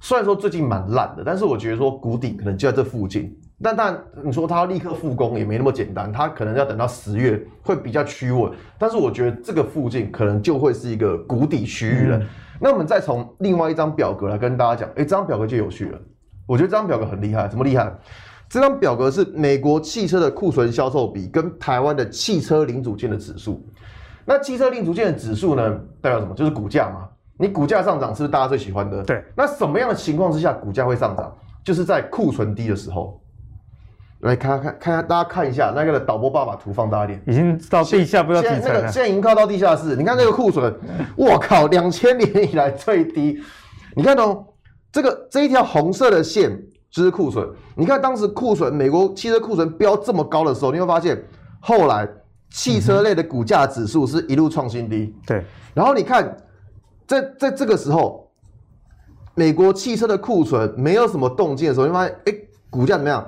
Speaker 2: 虽然说最近蛮烂的，但是我觉得说谷底可能就在这附近。但但你说它要立刻复工也没那么简单，它可能要等到十月会比较趋稳。但是我觉得这个附近可能就会是一个谷底区域了。嗯、那我们再从另外一张表格来跟大家讲，哎，这张表格就有趣了。我觉得这张表格很厉害，怎么厉害？这张表格是美国汽车的库存销售比跟台湾的汽车零组件的指数。那汽车零组件的指数呢，代表什么？就是股价嘛。你股价上涨是不是大家最喜欢的？
Speaker 1: 对。
Speaker 2: 那什么样的情况之下股价会上涨？就是在库存低的时候。来看看看，大家看一下那个导播，爸爸图放大一点，
Speaker 1: 已经到地下不要底层了。
Speaker 2: 现在那个现在已经靠到地下室，你看这个库存，我靠，两千年以来最低。你看哦，这个这一条红色的线就是库存。你看当时库存，美国汽车库存飙这么高的时候，你会发现后来汽车类的股价指数是一路创新低。
Speaker 1: 对。
Speaker 2: 然后你看，在在这个时候，美国汽车的库存没有什么动静的时候，你会发现哎，股价怎么样？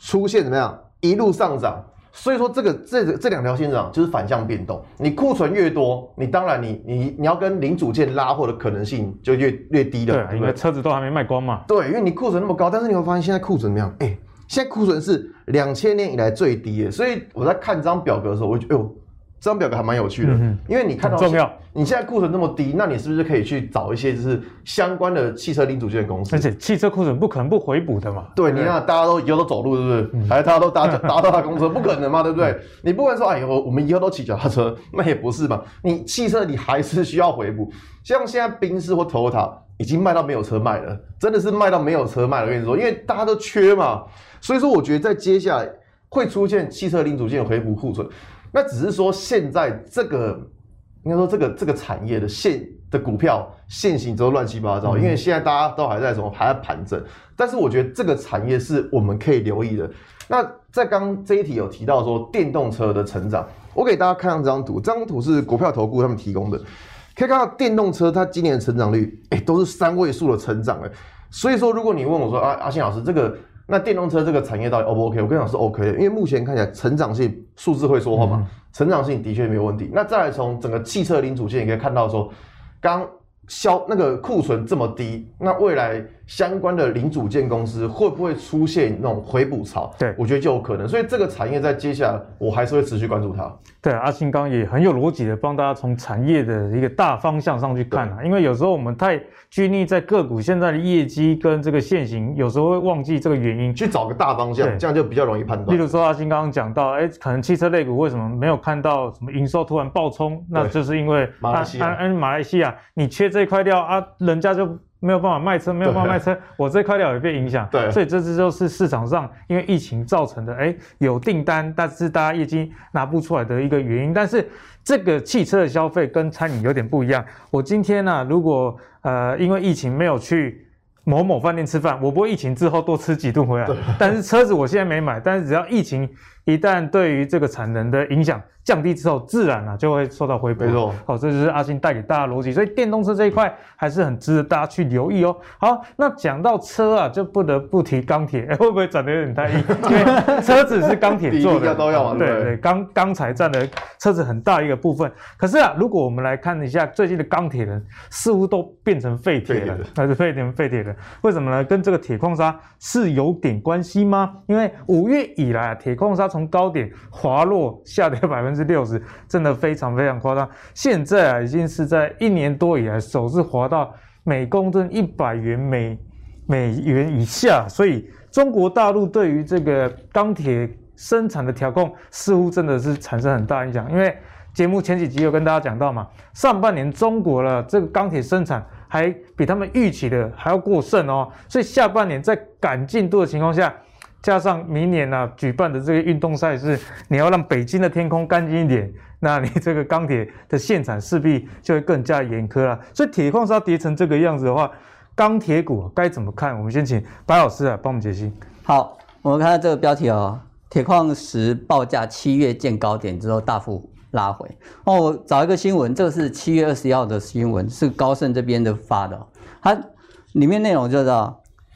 Speaker 2: 出现怎么样一路上涨，所以说这个这个这两条线上就是反向变动。你库存越多，你当然你你你要跟零组件拉货的可能性就越越低了。
Speaker 1: 对，因为车子都还没卖光嘛。
Speaker 2: 对，因为你库存那么高，但是你会发现现在库存怎么样？哎、欸，现在库存是两千年以来最低的。所以我在看这张表格的时候，我就觉得，哎呦。这张表格还蛮有趣的，嗯、因为你看到重要，你现在库存那么低，那你是不是可以去找一些就是相关的汽车零组件公司？
Speaker 1: 而且汽车库存不可能不回补的嘛。
Speaker 2: 对，你看大家都以后都走路，是不是？嗯、还是大家都搭搭到他公车？不可能嘛，对不对？嗯、你不能说哎呦，我们以后都骑脚踏车，那也不是嘛。你汽车你还是需要回补，像现在宾士或 Toyota 已经卖到没有车卖了，真的是卖到没有车卖了。我跟你说，因为大家都缺嘛，所以说我觉得在接下来会出现汽车零组件回补库存。那只是说，现在这个应该说这个这个产业的现的股票现行都乱七八糟，因为现在大家都还在什么还在盘整。但是我觉得这个产业是我们可以留意的。那在刚这一题有提到说电动车的成长，我给大家看这张图，这张图是股票投顾他们提供的，可以看到电动车它今年的成长率，哎，都是三位数的成长哎。所以说，如果你问我说啊，阿信老师这个。那电动车这个产业到底 O 不 OK？我跟你讲是 OK 的，因为目前看起来成长性数字会说话嘛，成长性的确没有问题。那再来从整个汽车零组件，也可以看到说，刚销那个库存这么低，那未来相关的零组件公司会不会出现那种回补潮？
Speaker 1: 对，
Speaker 2: 我觉得就有可能。所以这个产业在接下来，我还是会持续关注它。
Speaker 1: 对，阿信刚也很有逻辑的帮大家从产业的一个大方向上去看啊，因为有时候我们太。拘泥在个股现在的业绩跟这个现行，有时候会忘记这个原因，
Speaker 2: 去找个大方向，对这样就比较容易判断。
Speaker 1: 例如说阿新刚刚讲到，哎，可能汽车类股为什么没有看到什么营收突然暴冲？那就是因为
Speaker 2: 马来西亚，
Speaker 1: 嗯，马来西亚你缺这一块料啊，人家就没有办法卖车，没有办法卖车，我这块料也被影响。对，所以这次就是市场上因为疫情造成的，哎，有订单，但是大家业绩拿不出来的一个原因。但是这个汽车的消费跟餐饮有点不一样。我今天呢、啊，如果呃，因为疫情没有去某某饭店吃饭，我不会疫情之后多吃几顿回来。对但是车子我现在没买，但是只要疫情一旦对于这个产能的影响降低之后，自然啊就会受到回补。没错，好，这就是阿信带给大家的逻辑。所以电动车这一块还是很值得大家去留意哦。好，那讲到车啊，就不得不提钢铁，*laughs* 会不会转的有点太硬？*laughs* 因为车子是钢铁做的，
Speaker 2: 都要
Speaker 1: 对对，钢钢材占了车子很大一个部分。可是啊，如果我们来看一下最近的钢铁人，似乎都变成废铁了，还是废铁废铁的？为什么呢？跟这个铁矿砂是有点关系吗？因为五月以来啊，铁矿砂从从高点滑落下跌百分之。六十，真的非常非常夸张。现在啊，已经是在一年多以来首次滑到每公吨一百元美美元以下，所以中国大陆对于这个钢铁生产的调控，似乎真的是产生很大影响。因为节目前几集有跟大家讲到嘛，上半年中国的这个钢铁生产还比他们预期的还要过剩哦，所以下半年在赶进度的情况下，加上明年呢、啊、举办的这个运动赛事，你要让北京的天空干净一点，那你这个钢铁的现场势必就会更加严苛了。所以铁矿砂跌成这个样子的话，钢铁股该怎么看？我们先请白老师啊帮我们解析。
Speaker 3: 好，我们看到这个标题哦，铁矿石报价七月见高点之后大幅拉回。哦，我找一个新闻，这个是七月二十一号的新闻，是高盛这边的发的，它里面内容就是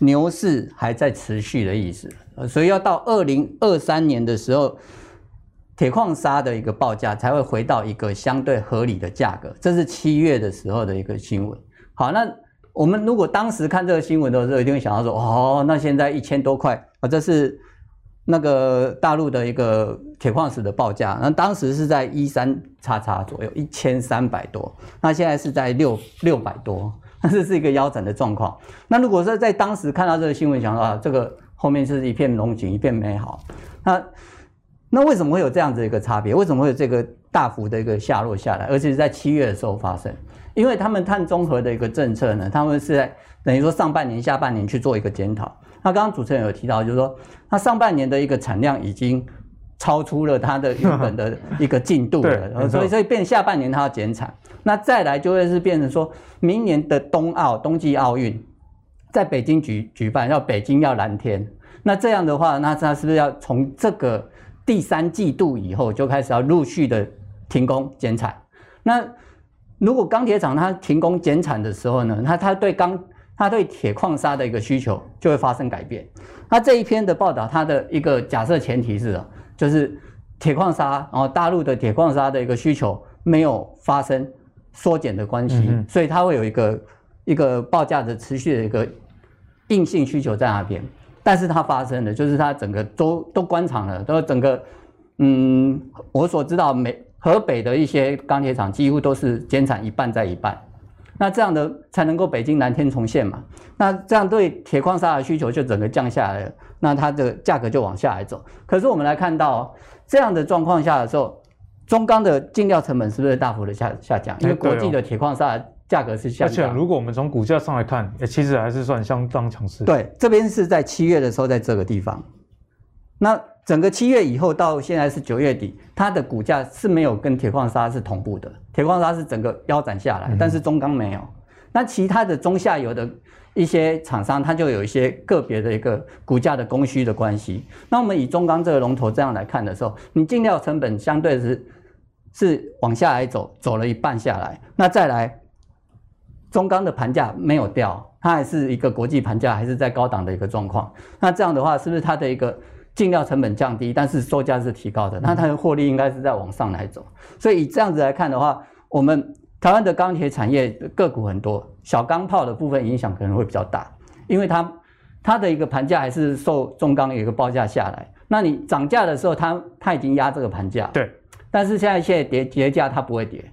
Speaker 3: 牛市还在持续的意思。所以要到二零二三年的时候，铁矿砂的一个报价才会回到一个相对合理的价格。这是七月的时候的一个新闻。好，那我们如果当时看这个新闻的时候，一定会想到说，哦，那现在一千多块啊，这是那个大陆的一个铁矿石的报价。那当时是在一三叉叉左右，一千三百多。那现在是在六六百多，那 *laughs* 这是一个腰斩的状况。那如果说在当时看到这个新闻，想到啊，这个。后面是一片龙井，一片美好。那那为什么会有这样子一个差别？为什么会有这个大幅的一个下落下来？而且是在七月的时候发生？因为他们碳中和的一个政策呢，他们是在等于说上半年、下半年去做一个检讨。那刚刚主持人有提到，就是说，他上半年的一个产量已经超出了它的原本的 *laughs* 一个进度了，所以所以变下半年它要减产。那再来就会是变成说明年的冬奥、冬季奥运。在北京举举办，要北京要蓝天，那这样的话，那它是不是要从这个第三季度以后就开始要陆续的停工减产？那如果钢铁厂它停工减产的时候呢，那它对钢它对铁矿砂的一个需求就会发生改变。那这一篇的报道，它的一个假设前提是，就是铁矿砂，然后大陆的铁矿砂的一个需求没有发生缩减的关系，所以它会有一个一个报价的持续的一个。硬性需求在那边，但是它发生的就是它整个都都关厂了，都整个，嗯，我所知道，美河北的一些钢铁厂几乎都是减产一半再一半，那这样的才能够北京蓝天重现嘛？那这样对铁矿砂的需求就整个降下来了，那它的价格就往下来走。可是我们来看到这样的状况下的时候，中钢的进料成本是不是大幅的下下降？因为国际的铁矿砂。价格是下降，
Speaker 1: 而且如果我们从股价上来看，其实还是算相当强势。
Speaker 3: 对，这边是在七月的时候，在这个地方。那整个七月以后到现在是九月底，它的股价是没有跟铁矿砂是同步的，铁矿砂是整个腰斩下来，嗯、但是中钢没有。那其他的中下游的一些厂商，它就有一些个别的一个股价的供需的关系。那我们以中钢这个龙头这样来看的时候，你进料成本相对是是往下来走，走了一半下来，那再来。中钢的盘价没有掉，它还是一个国际盘价，还是在高档的一个状况。那这样的话，是不是它的一个进料成本降低，但是售价是提高的？那它的获利应该是在往上来走。所以以这样子来看的话，我们台湾的钢铁产业个股很多，小钢炮的部分影响可能会比较大，因为它它的一个盘价还是受中钢有一个报价下来。那你涨价的时候，它它已经压这个盘价，
Speaker 1: 对。
Speaker 3: 但是现在现在跌跌价，它不会跌。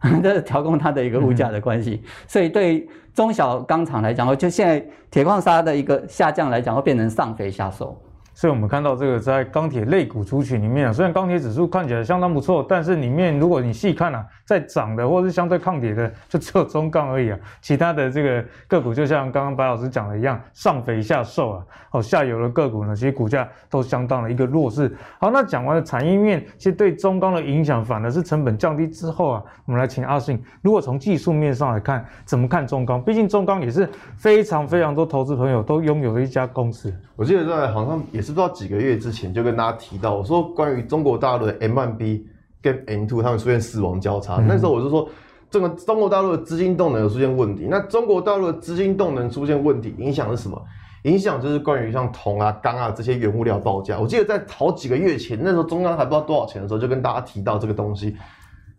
Speaker 3: *laughs* 这是调控它的一个物价的关系，嗯、所以对中小钢厂来讲，就现在铁矿砂的一个下降来讲，会变成上肥下瘦。
Speaker 1: 所以我们看到这个在钢铁类股族群里面啊，虽然钢铁指数看起来相当不错，但是里面如果你细看啊，在涨的或是相对抗跌的，就只有中钢而已啊。其他的这个个股就像刚刚白老师讲的一样，上肥下瘦啊。哦，下游的个股呢，其实股价都相当的一个弱势。好，那讲完了产业面，其实对中钢的影响反而是成本降低之后啊，我们来请阿信，如果从技术面上来看，怎么看中钢？毕竟中钢也是非常非常多投资朋友都拥有的一家公司。
Speaker 2: 我记得在好像也是。不知道几个月之前就跟大家提到，我说关于中国大陆的 M1B 跟 M2 他们出现死亡交叉，嗯、那时候我就说，这个中国大陆的资金动能有出现问题。那中国大陆的资金动能出现问题，影响是什么？影响就是关于像铜啊、钢啊这些原物料报价。我记得在好几个月前，那时候中钢还不知道多少钱的时候，就跟大家提到这个东西，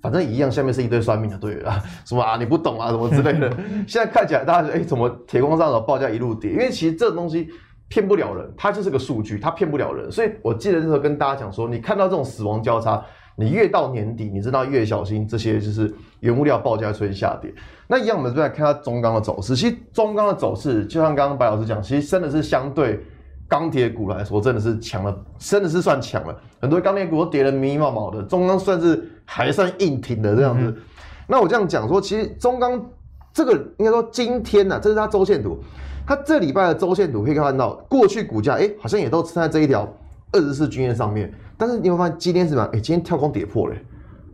Speaker 2: 反正一样，下面是一堆酸民的，对了，*laughs* 什么啊你不懂啊什么之类的。*laughs* 现在看起来大家说，哎，怎么铁矿砂的报价一路跌？因为其实这个东西。骗不了人，它就是个数据，它骗不了人。所以我记得那时候跟大家讲说，你看到这种死亡交叉，你越到年底，你知道越小心这些就是原物料报价出现下跌。那一样，我们再来看它中钢的走势。其实中钢的走势，就像刚刚白老师讲，其实真的是相对钢铁股来说，真的是强了，真的是算强了。很多钢铁股都跌得迷迷茫茫的，中钢算是还算硬挺的这样子。嗯、那我这样讲说，其实中钢这个应该说今天呢、啊，这是它周线图，它这礼拜的周线图可以看到，过去股价哎好像也都撑在这一条二十四均线上面，但是你会发现今天是什么？哎，今天跳空跌破了，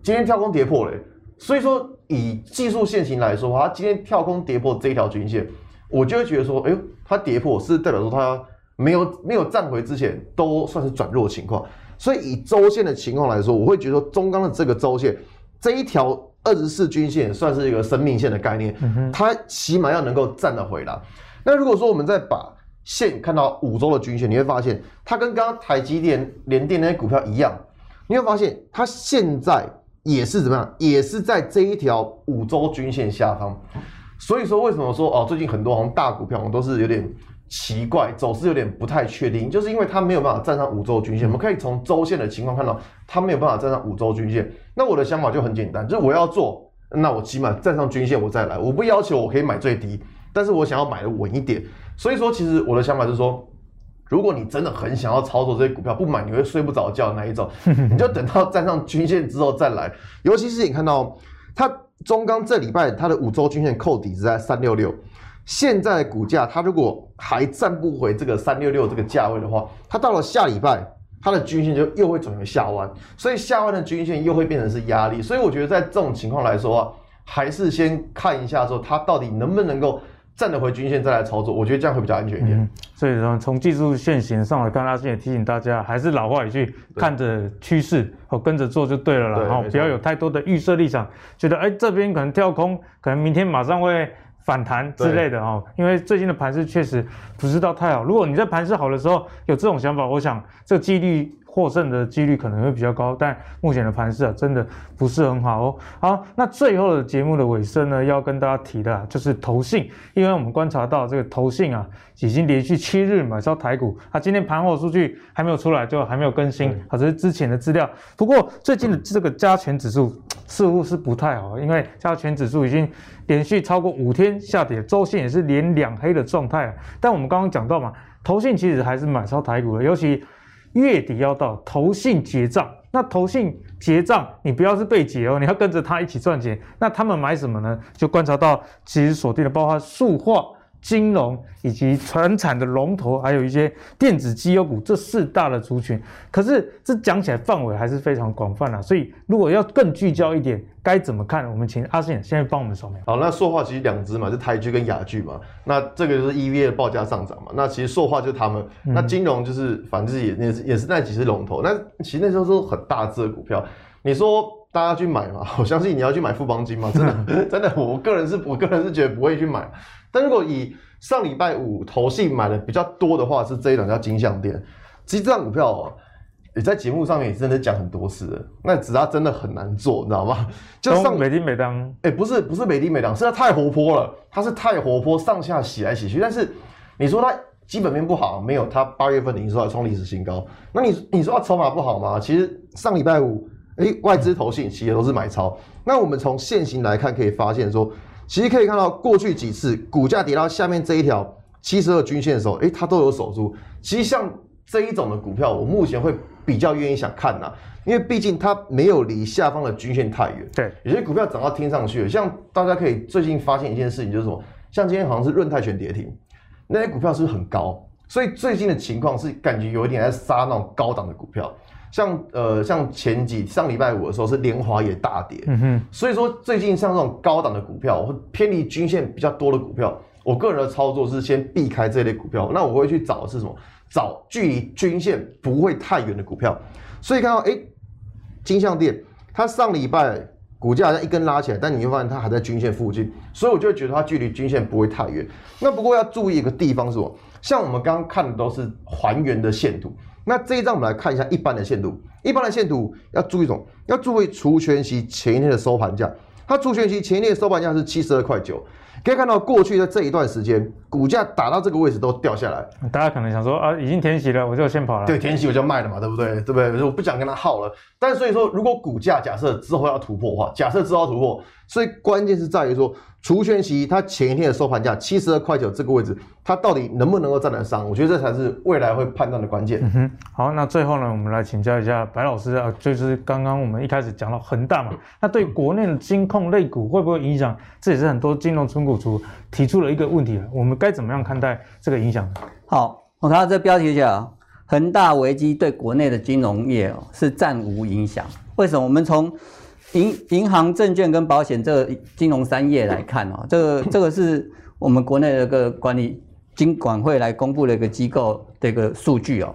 Speaker 2: 今天跳空跌破了，所以说以技术线型来说的话，它今天跳空跌破这一条均线，我就会觉得说，哎呦，它跌破是代表说它没有没有站回之前都算是转弱情况。所以以周线的情况来说，我会觉得说中钢的这个周线这一条二十四均线算是一个生命线的概念，它起码要能够站得回来。那如果说我们再把线看到五周的均线，你会发现它跟刚刚台积电、联电那些股票一样，你会发现它现在也是怎么样，也是在这一条五周均线下方。所以说为什么说哦，最近很多好像大股票都是有点。奇怪，走势有点不太确定，就是因为它没有办法站上五周均线。我们可以从周线的情况看到，它没有办法站上五周均线。那我的想法就很简单，就是我要做，那我起码站上均线我再来。我不要求我可以买最低，但是我想要买的稳一点。所以说，其实我的想法是说，如果你真的很想要操作这些股票，不买你会睡不着觉的那一种，*laughs* 你就等到站上均线之后再来。尤其是你看到它中钢这礼拜它的五周均线扣底是在三六六。现在的股价，它如果还站不回这个三六六这个价位的话，它到了下礼拜，它的均线就又会转为下弯，所以下弯的均线又会变成是压力。所以我觉得在这种情况来说啊，还是先看一下说它到底能不能够站得回均线再来操作，我觉得这样会比较安全一点。嗯、
Speaker 1: 所以说从技术线型上来看，阿信也提醒大家，还是老话一句，看着趋势哦跟着做就对了啦，然后不要有太多的预设立场，觉得哎这边可能跳空，可能明天马上会。反弹之类的哦，因为最近的盘势确实不是到太好。如果你在盘势好的时候有这种想法，我想这个几率获胜的几率可能会比较高。但目前的盘势啊，真的不是很好哦。好，那最后的节目的尾声呢，要跟大家提的啊，就是投信，因为我们观察到这个投信啊，已经连续七日买超台股。啊，今天盘后数据还没有出来，就还没有更新，啊，这是之前的资料。不过最近的这个加权指数似乎是不太好，因为加权指数已经。连续超过五天下跌，周线也是连两黑的状态。但我们刚刚讲到嘛，投信其实还是买超台股的，尤其月底要到，投信结账。那投信结账，你不要是被结哦，你要跟着他一起赚钱。那他们买什么呢？就观察到，其实锁定的包括塑化。金融以及船产的龙头，还有一些电子绩优股，这四大的族群，可是这讲起来范围还是非常广泛啊。所以如果要更聚焦一点，该怎么看？我们请阿信现在帮我们说明。
Speaker 2: 好，那塑化其实两只嘛，就台剧跟雅剧嘛。那这个就是 EVA 的报价上涨嘛。那其实塑化就是他们，那金融就是反正也也是也是那几只龙头。那其实那时候都是很大只的股票。你说大家去买嘛？*laughs* 我相信你要去买富邦金嘛？真的 *laughs* 真的，我个人是我个人是觉得不会去买。但如果以上礼拜五投信买的比较多的话，是这一档叫金项店。其实这档股票哦，你在节目上面也真的讲很多次了。那只是它真的很难做，你知道吗？*laughs* 就上
Speaker 1: 每叮每当，
Speaker 2: 哎，不是不是每叮每当，是它太活泼了。它是太活泼，上下洗来洗去。但是你说它基本面不好，没有。它八月份营收还创历史新高。那你你说它筹码不好吗？其实上礼拜五，哎，外资投信其实都是买超。那我们从现行来看，可以发现说。其实可以看到，过去几次股价跌到下面这一条七十二均线的时候，诶，它都有守住。其实像这一种的股票，我目前会比较愿意想看呐，因为毕竟它没有离下方的均线太远。对，有些股票涨到天上去了，像大家可以最近发现一件事情，就是什么？像今天好像是润泰全跌停，那些股票是不是很高？所以最近的情况是感觉有一点在杀那种高档的股票。像呃像前几上礼拜五的时候是联华也大跌，嗯哼，所以说最近像这种高档的股票或偏离均线比较多的股票，我个人的操作是先避开这类股票，那我会去找的是什么？找距离均线不会太远的股票。所以看到哎，金像电它上礼拜股价好像一根拉起来，但你会发现它还在均线附近，所以我就会觉得它距离均线不会太远。那不过要注意一个地方是什么？像我们刚刚看的都是还原的线图。那这一张我们来看一下一般的线图，一般的线图要注意什么？要注意除权息前一天的收盘价，它除权息前一天的收盘价是七十二块九，可以看到过去的这一段时间，股价打到这个位置都掉下来。
Speaker 1: 大家可能想说啊，已经填息了，我就先跑了。
Speaker 2: 对，填息我就卖了嘛，对不对？对不对？我不想跟他耗了。但所以说，如果股价假设之后要突破的话，假设之后要突破，所以关键是在于说除权息它前一天的收盘价七十二块九这个位置，它到底能不能够站得上？我觉得这才是未来会判断的关键。
Speaker 1: 嗯哼，好，那最后呢，我们来请教一下白老师啊，就是刚刚我们一开始讲到恒大嘛，那对国内的金控类股会不会影响？这也是很多金融存股族提出了一个问题，我们该怎么样看待这个影响？
Speaker 3: 好，我看到这标题讲恒大危机对国内的金融业哦是暂无影响。为什么？我们从银银行、证券跟保险这个金融三业来看哦，这个 *laughs* 这个是我们国内的一个管理金管会来公布的一个机构的一个数据哦，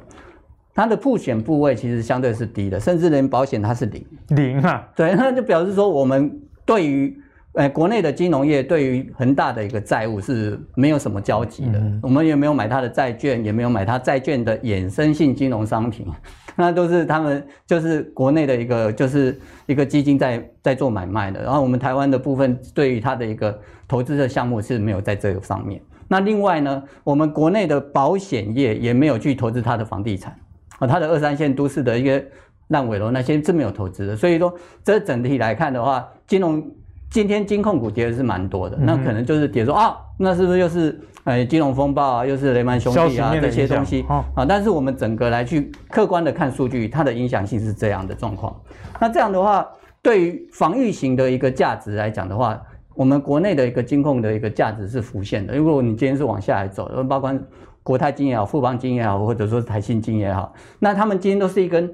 Speaker 3: 它的曝险部位其实相对是低的，甚至连保险它是零
Speaker 1: 零啊，
Speaker 3: 对，那就表示说我们对于。哎，国内的金融业对于恒大的一个债务是没有什么交集的，嗯、我们也没有买它的债券，也没有买它债券的衍生性金融商品，那都是他们就是国内的一个就是一个基金在在做买卖的。然后我们台湾的部分对于它的一个投资的项目是没有在这个上面。那另外呢，我们国内的保险业也没有去投资它的房地产啊，它的二三线都市的一个烂尾楼那些是没有投资的。所以说，这整体来看的话，金融。今天金控股跌的是蛮多的，那可能就是跌说啊，那是不是又是呃金融风暴啊，又是雷曼兄弟啊这些东西啊？但是我们整个来去客观的看数据，它的影响性是这样的状况。那这样的话，对于防御型的一个价值来讲的话，我们国内的一个金控的一个价值是浮现的。如果你今天是往下来走，包括国泰金也好，富邦金也好，或者说台新金也好，那他们今天都是一根。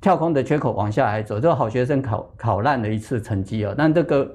Speaker 3: 跳空的缺口往下来走，这个好学生考考烂了一次成绩哦，但这个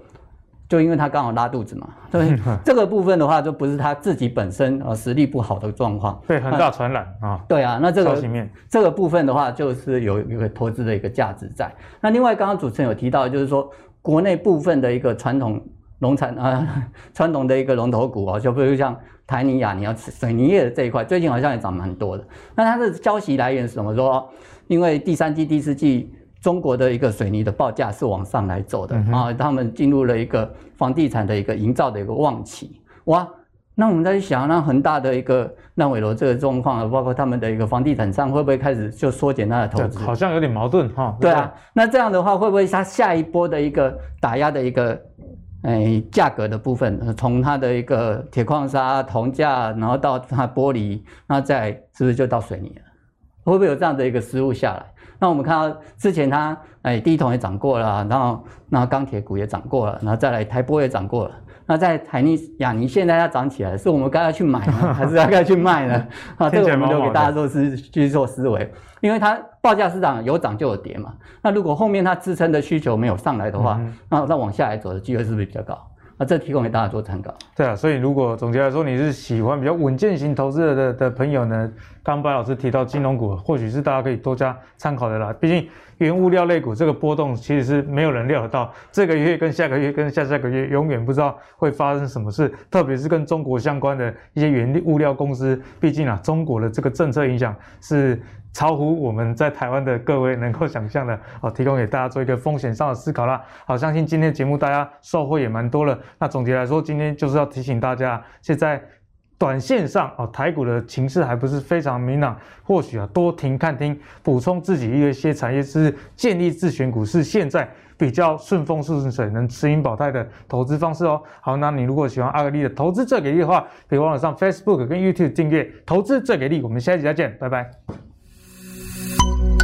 Speaker 3: 就因为他刚好拉肚子嘛，所以 *laughs* 这个部分的话就不是他自己本身呃实力不好的状况，*laughs*
Speaker 1: 被恒大传染啊。
Speaker 3: 对啊，那这个这个部分的话就是有一个投资的一个价值在。那另外刚刚主持人有提到，就是说国内部分的一个传统农产啊 *laughs* 传统的一个龙头股啊，就比如像台泥、亚泥啊水泥业的这一块，最近好像也涨蛮多的。那它的消息来源是什么说？因为第三季、第四季，中国的一个水泥的报价是往上来走的啊，他们进入了一个房地产的一个营造的一个旺期。哇，那我们在想，那恒大的一个烂尾楼这个状况，包括他们的一个房地产商会不会开始就缩减他的投资？
Speaker 1: 好像有点矛盾哈。
Speaker 3: 对啊，那这样的话，会不会他下一波的一个打压的一个诶价格的部分，从它的一个铁矿砂、铜价，然后到它玻璃，那再是不是就到水泥了？会不会有这样的一个失误下来？那我们看到之前它，哎，第一桶也涨过了，然后那钢铁股也涨过了，然后再来台玻也涨过了。那在台尼、亚尼现在要涨起来，是我们该要去买呢，*laughs* 还是要该去卖呢？*laughs* 啊，这个我们就给大家做思去做思维，因为它报价市场有涨就有跌嘛。那如果后面它支撑的需求没有上来的话，那再往下来走的机会是不是比较高？啊这提供给大家做参考。
Speaker 1: 对啊，所以如果总结来说，你是喜欢比较稳健型投资的的的朋友呢，刚白老师提到金融股，或许是大家可以多加参考的啦。毕竟原物料类股这个波动其实是没有人料得到，这个月跟下个月跟下下个月永远不知道会发生什么事，特别是跟中国相关的一些原物料公司，毕竟啊，中国的这个政策影响是。超乎我们在台湾的各位能够想象的 *laughs* 哦，提供给大家做一个风险上的思考啦。好，相信今天节目大家收获也蛮多了。那总结来说，今天就是要提醒大家，现在短线上哦，台股的情势还不是非常明朗，或许啊多停看听，补充自己一些产业知识，建立自选股是现在比较顺风顺水、能持盈保泰的投资方式哦。好，那你如果喜欢阿格力的投资最给力的话，别忘了上 Facebook 跟 YouTube 订阅投资最给力。我们下一集再见，拜拜。you.